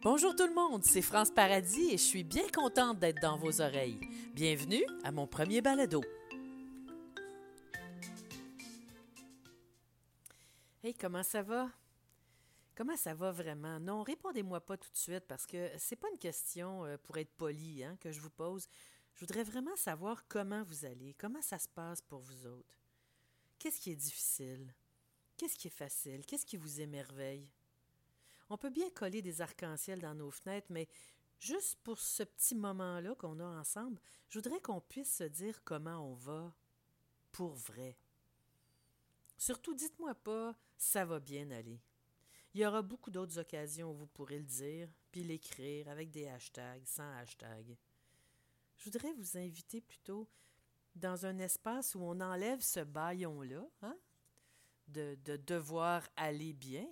Bonjour tout le monde, c'est France Paradis et je suis bien contente d'être dans vos oreilles. Bienvenue à mon premier balado. Hey, comment ça va? Comment ça va vraiment? Non, répondez-moi pas tout de suite parce que c'est pas une question euh, pour être poli hein, que je vous pose. Je voudrais vraiment savoir comment vous allez, comment ça se passe pour vous autres. Qu'est-ce qui est difficile? Qu'est-ce qui est facile? Qu'est-ce qui vous émerveille? On peut bien coller des arcs-en-ciel dans nos fenêtres, mais juste pour ce petit moment-là qu'on a ensemble, je voudrais qu'on puisse se dire comment on va pour vrai. Surtout, dites-moi pas ça va bien aller. Il y aura beaucoup d'autres occasions où vous pourrez le dire, puis l'écrire avec des hashtags, sans hashtags. Je voudrais vous inviter plutôt dans un espace où on enlève ce baillon-là, hein, de, de devoir aller bien,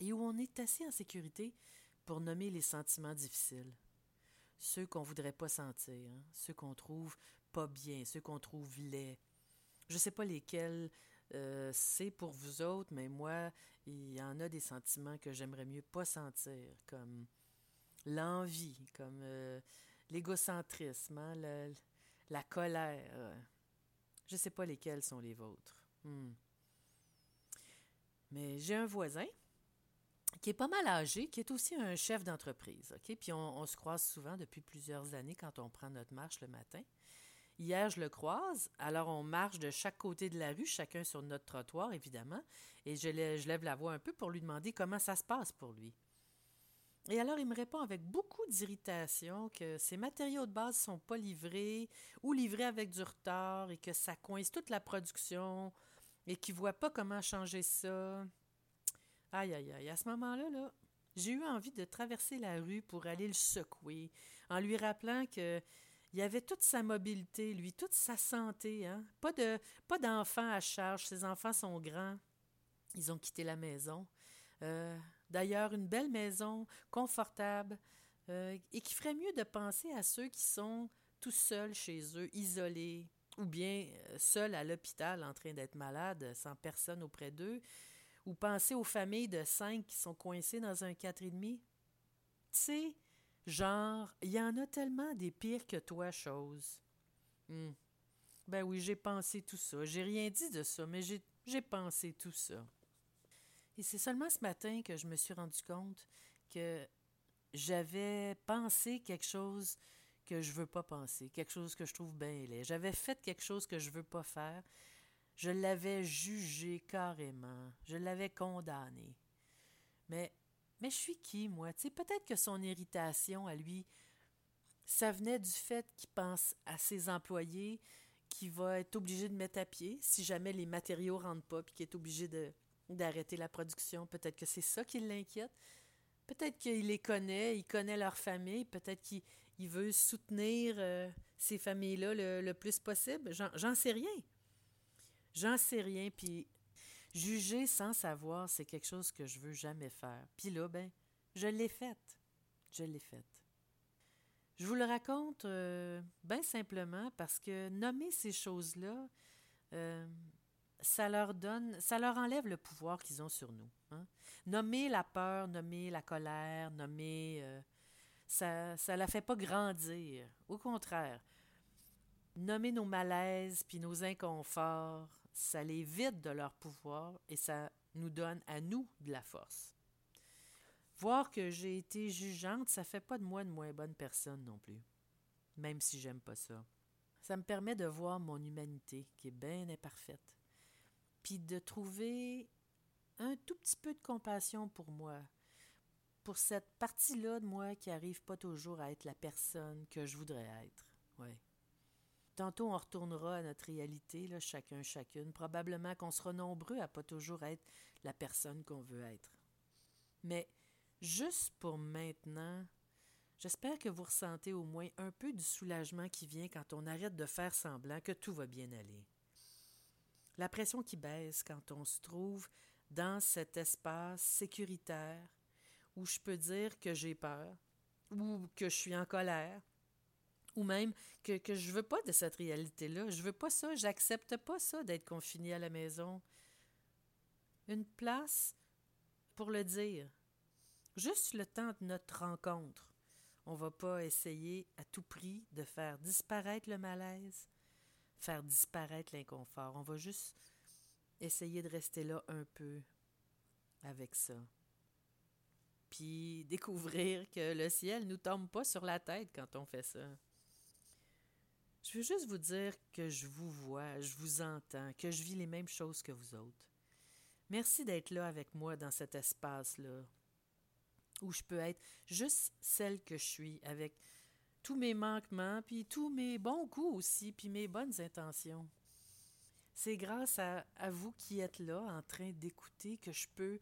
et où on est assez en sécurité pour nommer les sentiments difficiles. Ceux qu'on voudrait pas sentir, hein, ceux qu'on trouve pas bien, ceux qu'on trouve laids. Je sais pas lesquels euh, c'est pour vous autres, mais moi, il y en a des sentiments que j'aimerais mieux pas sentir, comme l'envie, comme euh, l'égocentrisme, hein, la colère. Je sais pas lesquels sont les vôtres. Hmm. Mais j'ai un voisin qui est pas mal âgé, qui est aussi un chef d'entreprise. OK? Puis on, se croise souvent depuis plusieurs années quand on prend notre marche le matin. Hier, je le croise, alors on marche de chaque côté de la rue, chacun sur notre trottoir, évidemment, et je, lève la voix un peu pour lui demander comment ça se passe pour lui. Et alors, il me répond avec beaucoup d'irritation que ses matériaux de base ne sont pas livrés ou livrés avec du retard et que ça coince toute la production et qu'il ne voit pas comment changer ça. Aïe, aïe, aïe. À ce moment-là, là, j'ai eu envie de traverser la rue pour aller le secouer, en lui rappelant que il avait toute sa mobilité, lui, toute sa santé, hein? Pas de d'enfants à charge. Ses enfants sont grands. Ils ont quitté la maison. Euh, d'ailleurs, une belle maison, confortable, euh, et qui ferait mieux de penser à ceux qui sont tout seuls chez eux, isolés, ou bien euh, seuls à l'hôpital en train d'être malades, sans personne auprès d'eux, ou penser aux familles de cinq qui sont coincées dans un quatre et demi? Tu sais, genre, il y en a tellement des pires que toi choses. Hmm. Ben oui, j'ai pensé tout ça. J'ai rien dit de ça, mais j'ai pensé tout ça. Et c'est seulement ce matin que je me suis rendu compte que j'avais pensé quelque chose que je veux pas penser, quelque chose que je trouve bien laid. J'avais fait quelque chose que je veux pas faire, je l'avais jugé carrément. Je l'avais condamné. Mais, mais je suis qui, moi? Tu peut-être que son irritation à lui, ça venait du fait qu'il pense à ses employés, qu'il va être obligé de mettre à pied si jamais les matériaux ne rentrent pas, puis qu'il est obligé d'arrêter la production. Peut-être que c'est ça qui l'inquiète. Peut-être qu'il les connaît, il connaît leur famille, peut-être qu'il veut soutenir euh, ces familles-là le, le, plus possible. J'en sais rien. J'en sais rien, puis juger sans savoir, c'est quelque chose que je veux jamais faire. Puis là, ben, je l'ai faite. Je l'ai faite. Je vous le raconte euh, bien simplement parce que nommer ces choses-là, euh, ça leur donne, ça leur enlève le pouvoir qu'ils ont sur nous. Hein. Nommer la peur, nommer la colère, nommer, euh, ça ne la fait pas grandir. Au contraire, nommer nos malaises puis nos inconforts, ça les vide de leur pouvoir et ça nous donne à nous de la force. Voir que j'ai été jugeante, ça fait pas de moi une moins bonne personne non plus, même si j'aime pas ça. Ça me permet de voir mon humanité qui est bien imparfaite, puis de trouver un tout petit peu de compassion pour moi, pour cette partie-là de moi qui arrive pas toujours à être la personne que je voudrais être. Ouais. Tantôt, on retournera à notre réalité, chacun, chacune. Probablement qu'on sera nombreux à pas toujours être la personne qu'on veut être. Mais juste pour maintenant, j'espère que vous ressentez au moins un peu du soulagement qui vient quand on arrête de faire semblant que tout va bien aller. La pression qui baisse quand on se trouve dans cet espace sécuritaire où je peux dire que j'ai peur ou que je suis en colère ou même que, que je veux pas de cette réalité-là. Je veux pas ça, j'accepte pas ça d'être confiné à la maison. Une place pour le dire. Juste le temps de notre rencontre. On va pas essayer à tout prix de faire disparaître le malaise, faire disparaître l'inconfort. On va juste essayer de rester là un peu avec ça. Puis découvrir que le ciel ne nous tombe pas sur la tête quand on fait ça. Je veux juste vous dire que je vous vois, je vous entends, que je vis les mêmes choses que vous autres. Merci d'être là avec moi dans cet espace-là, où je peux être juste celle que je suis, avec tous mes manquements, puis tous mes bons coups aussi, puis mes bonnes intentions. C'est grâce à, vous qui êtes là, en train d'écouter, que je peux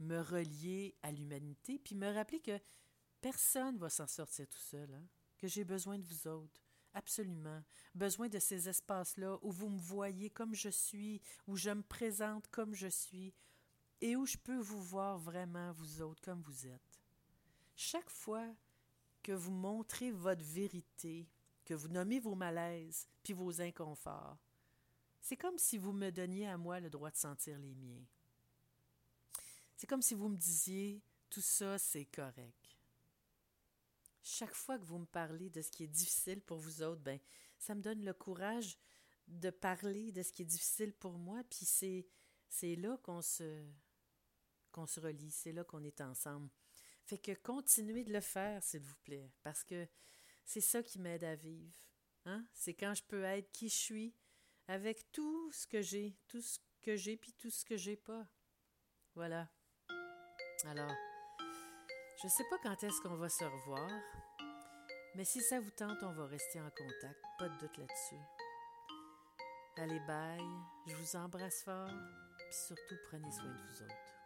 me relier à l'humanité, puis me rappeler que personne ne va s'en sortir tout seul, hein? que j'ai besoin de vous autres. Absolument. Besoin de ces espaces-là où vous me voyez comme je suis, où je me présente comme je suis, et où je peux vous voir vraiment, vous autres, comme vous êtes. Chaque fois que vous montrez votre vérité, que vous nommez vos malaises, puis vos inconforts, c'est comme si vous me donniez à moi le droit de sentir les miens. C'est comme si vous me disiez, tout ça, c'est correct chaque fois que vous me parlez de ce qui est difficile pour vous autres, ben, ça me donne le courage de parler de ce qui est difficile pour moi, puis c'est, c'est là qu'on se, qu'on se relie, c'est là qu'on est ensemble. Fait que continuez de le faire, s'il vous plaît, parce que c'est ça qui m'aide à vivre. Hein? C'est quand je peux être qui je suis, avec tout ce que j'ai, tout ce que j'ai, puis tout ce que j'ai pas. Voilà. Alors, je ne sais pas quand est-ce qu'on va se revoir, mais si ça vous tente, on va rester en contact, pas de doute là-dessus. Allez, bye, je vous embrasse fort, puis surtout prenez soin de vous autres.